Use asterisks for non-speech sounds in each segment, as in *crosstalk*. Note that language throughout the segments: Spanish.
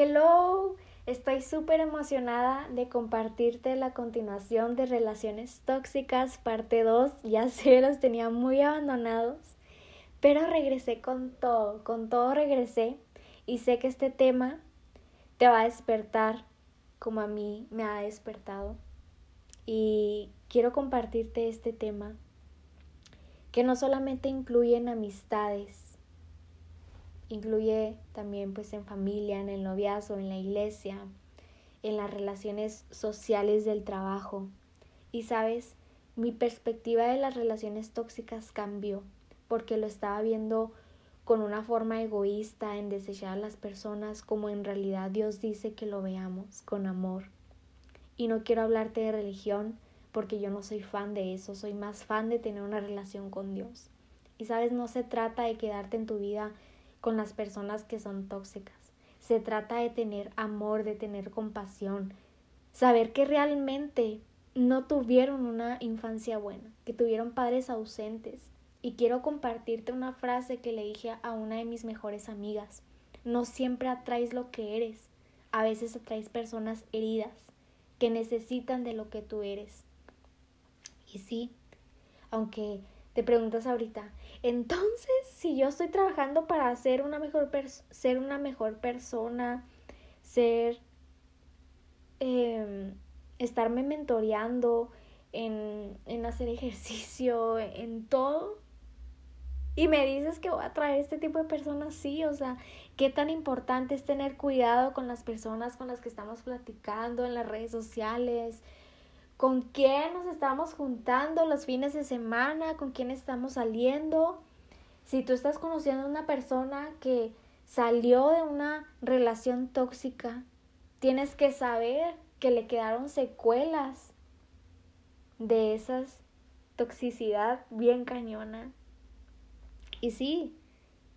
Hello, estoy súper emocionada de compartirte la continuación de Relaciones Tóxicas, parte 2. *laughs* Ya sé, los tenía muy abandonados, pero regresé con todo, con todo regresé y sé que este tema te va a despertar como a mí me ha despertado. Y quiero compartirte este tema que no solamente incluye en amistades, incluye también pues en familia, en el noviazgo, en la iglesia, en las relaciones sociales del trabajo. Y sabes, mi perspectiva de las relaciones tóxicas cambió porque lo estaba viendo con una forma egoísta en desechar a las personas como en realidad Dios dice que lo veamos, con amor. Y no quiero hablarte de religión porque yo no soy fan de eso, soy más fan de tener una relación con Dios. Y sabes, no se trata de quedarte en tu vida con las personas que son tóxicas. Se trata de tener amor, de tener compasión, saber que realmente no tuvieron una infancia buena, que tuvieron padres ausentes. Y quiero compartirte una frase que le dije a una de mis mejores amigas. No siempre atraes lo que eres, a veces atraes personas heridas que necesitan de lo que tú eres. Y sí, aunque te preguntas ahorita, entonces, si yo estoy trabajando para ser una mejor, ser una mejor persona, ser, eh, estarme mentoreando en, en hacer ejercicio, en todo, y me dices que voy a traer este tipo de personas, sí, o sea, qué tan importante es tener cuidado con las personas con las que estamos platicando en las redes sociales, con quién nos estamos juntando los fines de semana, con quién estamos saliendo. Si tú estás conociendo a una persona que salió de una relación tóxica, tienes que saber que le quedaron secuelas de esas toxicidad bien cañona. Y sí,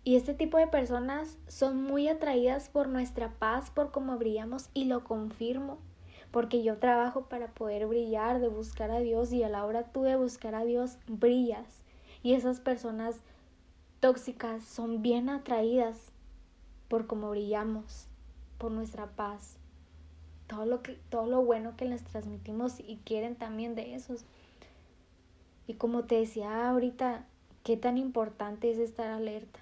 y este tipo de personas son muy atraídas por nuestra paz, por cómo brillamos, y lo confirmo porque yo trabajo para poder brillar, de buscar a Dios y a la hora tú de buscar a Dios brillas. Y esas personas tóxicas son bien atraídas por cómo brillamos, por nuestra paz, todo lo que todo lo bueno que les transmitimos y quieren también de esos. Y como te decía ahorita, qué tan importante es estar alerta.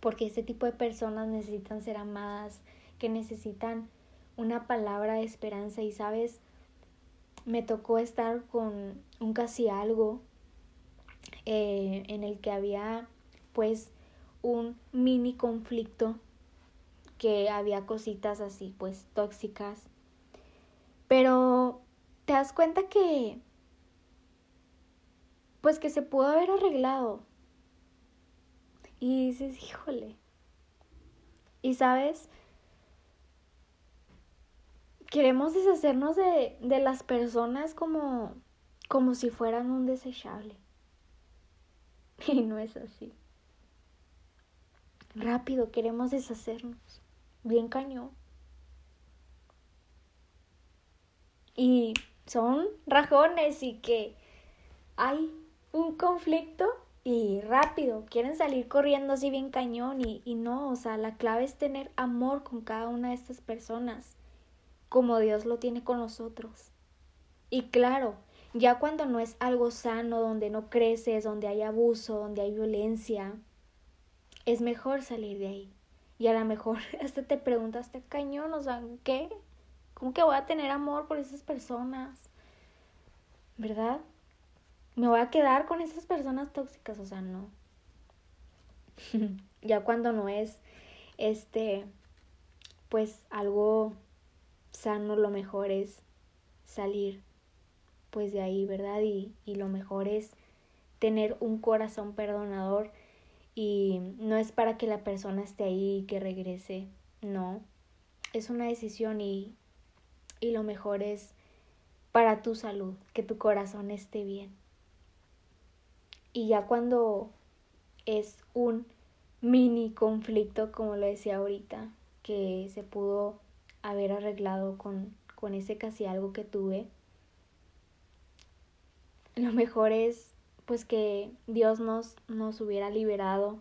Porque ese tipo de personas necesitan ser amadas, que necesitan una palabra de esperanza y sabes, me tocó estar con un casi algo eh, en el que había pues un mini conflicto que había cositas así pues tóxicas. Pero te das cuenta que pues que se pudo haber arreglado y dices híjole y sabes queremos deshacernos de, de las personas como, como si fueran un desechable. *laughs* Y no es así. Rápido queremos deshacernos. Bien cañón. Y son rajones y que hay un conflicto y rápido quieren salir corriendo así bien cañón y, y no, o sea, la clave es tener amor con cada una de estas personas como Dios lo tiene con nosotros. Y claro, ya cuando no es algo sano, donde no creces, donde hay abuso, donde hay violencia, es mejor salir de ahí. Y a lo mejor *laughs* hasta te preguntaste, cañón, o sea, ¿qué? ¿Cómo que voy a tener amor por esas personas? ¿Verdad? ¿Me voy a quedar con esas personas tóxicas? O sea, no. *laughs* ya cuando no es, este, pues algo sano, lo mejor es salir pues de ahí, ¿verdad? Y, y lo mejor es tener un corazón perdonador y no es para que la persona esté ahí y que regrese, no, es una decisión y, y lo mejor es para tu salud, que tu corazón esté bien. Y ya cuando es un mini conflicto, como lo decía ahorita, que se pudo haber arreglado con, con ese casi algo que tuve. Lo mejor es pues que Dios nos, nos hubiera liberado,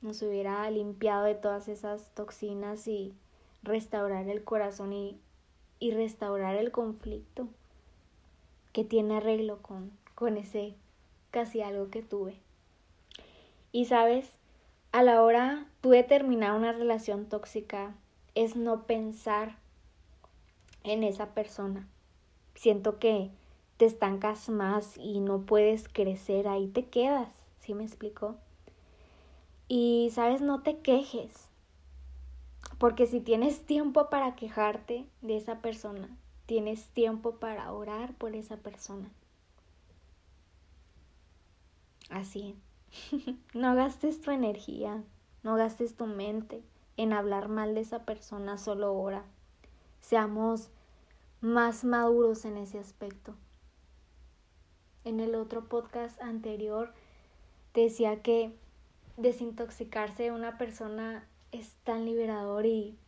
nos hubiera limpiado de todas esas toxinas y restaurar el corazón y, y restaurar el conflicto que tiene arreglo con, con ese casi algo que tuve. Y sabes, a la hora tú de terminar una relación tóxica es no pensar en esa persona. Siento que te estancas más y no puedes crecer, ahí te quedas, ¿sí me explico? Y sabes, no te quejes, porque si tienes tiempo para quejarte de esa persona, tienes tiempo para orar por esa persona. Así. *laughs* no gastes tu energía, no gastes tu mente en hablar mal de esa persona, solo ora. Seamos más maduros en ese aspecto. En el otro podcast anterior decía que desintoxicarse de una persona es tan liberador y,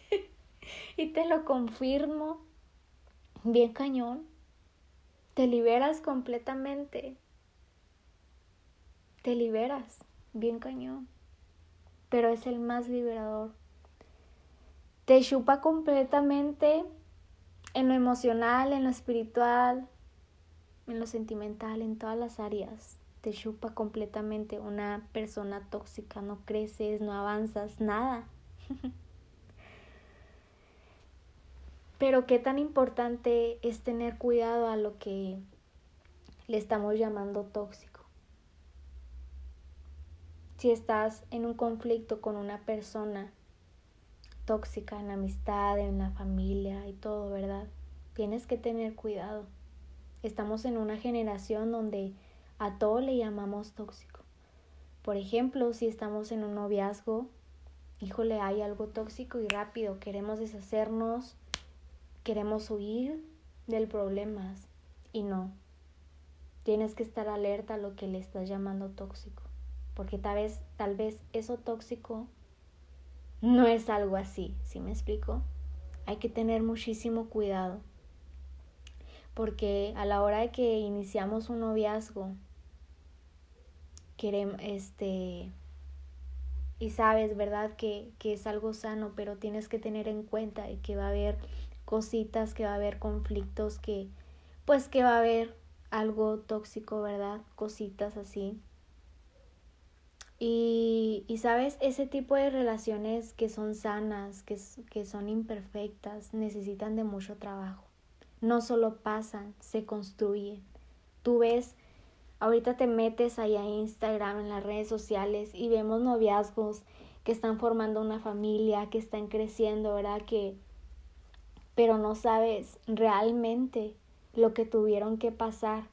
*laughs* y te lo confirmo. Bien cañón. Te liberas completamente. Te liberas. Bien cañón. Pero es el más liberador. Te chupa completamente en lo emocional, en lo espiritual, en lo sentimental, en todas las áreas te chupa completamente una persona tóxica, no creces, no avanzas, nada. *laughs* Pero qué tan importante es tener cuidado a lo que le estamos llamando tóxico. Si estás en un conflicto con una persona tóxica en la amistad, en la familia y todo, ¿verdad? Tienes que tener cuidado. Estamos en una generación donde a todo le llamamos tóxico. Por ejemplo, si estamos en un noviazgo, híjole, hay algo tóxico y rápido, queremos deshacernos, queremos huir del problema y no. Tienes que estar alerta a lo que le estás llamando tóxico, porque tal vez, tal vez eso tóxico no es algo así, ¿sí me explico? Hay que tener muchísimo cuidado, porque a la hora de que iniciamos un noviazgo, queremos, este, y sabes, ¿verdad? Que, que es algo sano, pero tienes que tener en cuenta que va a haber cositas, que va a haber conflictos, que pues que va a haber algo tóxico, ¿verdad? Cositas así. Y, y, sabes, ese tipo de relaciones que son sanas, que, que son imperfectas, necesitan de mucho trabajo. No solo pasan, se construyen. Tú ves Ahorita te metes ahí a Instagram, en las redes sociales y vemos noviazgos que están formando una familia, que están creciendo, ¿verdad? Que pero no sabes realmente lo que tuvieron que pasar.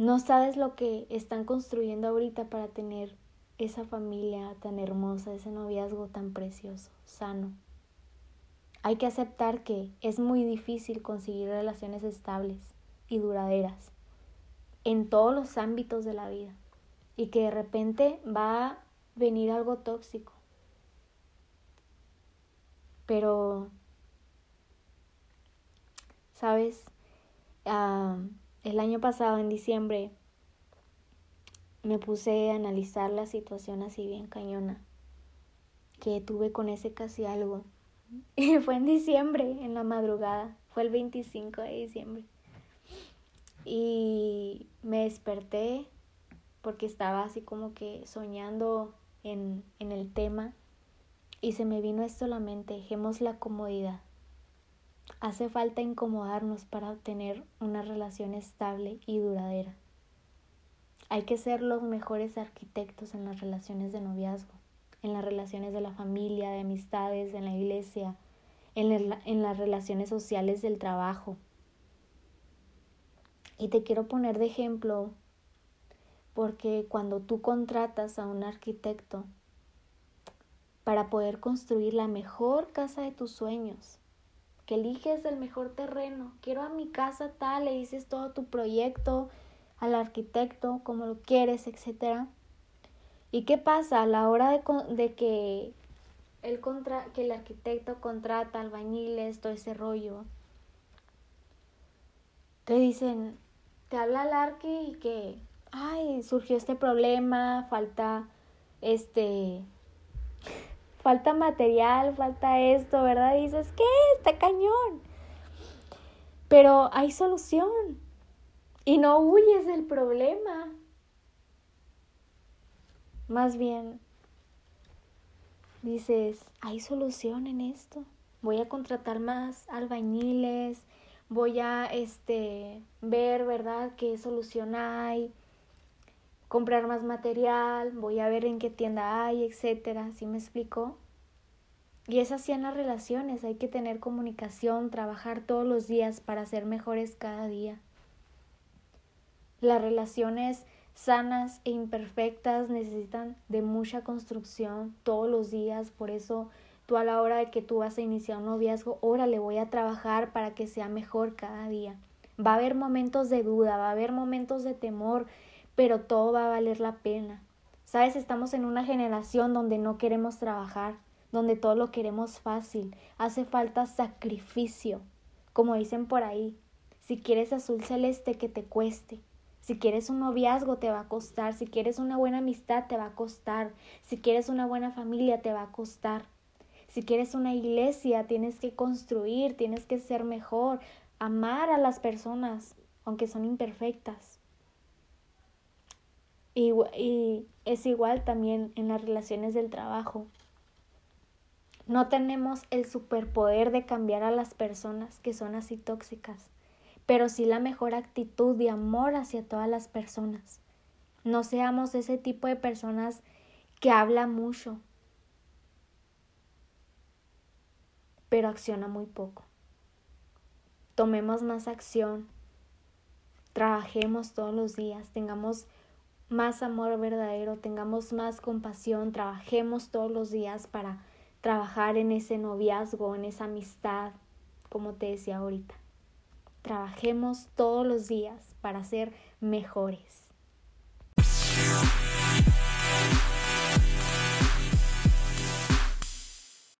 No sabes lo que están construyendo ahorita para tener esa familia tan hermosa, ese noviazgo tan precioso, sano. Hay que aceptar que es muy difícil conseguir relaciones estables y duraderas en todos los ámbitos de la vida y que de repente va a venir algo tóxico. Pero, ¿sabes? Ah, el año pasado, en diciembre, me puse a analizar la situación así bien cañona que tuve con ese casi algo. *laughs* Y fue en diciembre, en la madrugada. Fue el 25 de diciembre. Y me desperté porque estaba así como que soñando en, en el tema y se me vino esto a la mente, dejemos la comodidad. Hace falta incomodarnos para obtener una relación estable y duradera. Hay que ser los mejores arquitectos en las relaciones de noviazgo, en las relaciones de la familia, de amistades, en la iglesia, en, en las relaciones sociales del trabajo, y te quiero poner de ejemplo porque cuando tú contratas a un arquitecto para poder construir la mejor casa de tus sueños, que eliges el mejor terreno, quiero a mi casa tal, le dices todo tu proyecto al arquitecto, como lo quieres, etc. ¿Y qué pasa a la hora de, de que, el contra, que el arquitecto contrata albañiles, todo ese rollo? Te dicen, te habla el arqui y que, ay, surgió este problema, falta este, falta material, falta esto, ¿verdad? Dices, ¿qué? Está cañón. Pero hay solución. Y no huyes del problema. Más bien, dices, hay solución en esto. Voy a contratar más albañiles, voy a este ver, ¿verdad?, qué solución hay, comprar más material, voy a ver en qué tienda hay, etcétera, ¿sí me explico? Y es así en las relaciones, hay que tener comunicación, trabajar todos los días para ser mejores cada día. Las relaciones sanas e imperfectas necesitan de mucha construcción todos los días, por eso tú a la hora de que tú vas a iniciar un noviazgo, órale, voy a trabajar para que sea mejor cada día. Va a haber momentos de duda, va a haber momentos de temor, pero todo va a valer la pena. Sabes, estamos en una generación donde no queremos trabajar, donde todo lo queremos fácil, hace falta sacrificio, como dicen por ahí. Si quieres azul celeste, que te cueste. Si quieres un noviazgo, te va a costar. Si quieres una buena amistad, te va a costar. Si quieres una buena familia, te va a costar. Si quieres una iglesia, tienes que construir, tienes que ser mejor, amar a las personas, aunque son imperfectas. Y, y es igual también en las relaciones del trabajo. No tenemos el superpoder de cambiar a las personas que son así tóxicas, pero sí la mejor actitud de amor hacia todas las personas. No seamos ese tipo de personas que habla mucho, pero acciona muy poco. Tomemos más acción, trabajemos todos los días, tengamos más amor verdadero, tengamos más compasión, trabajemos todos los días para trabajar en ese noviazgo, en esa amistad, como te decía ahorita. Trabajemos todos los días para ser mejores.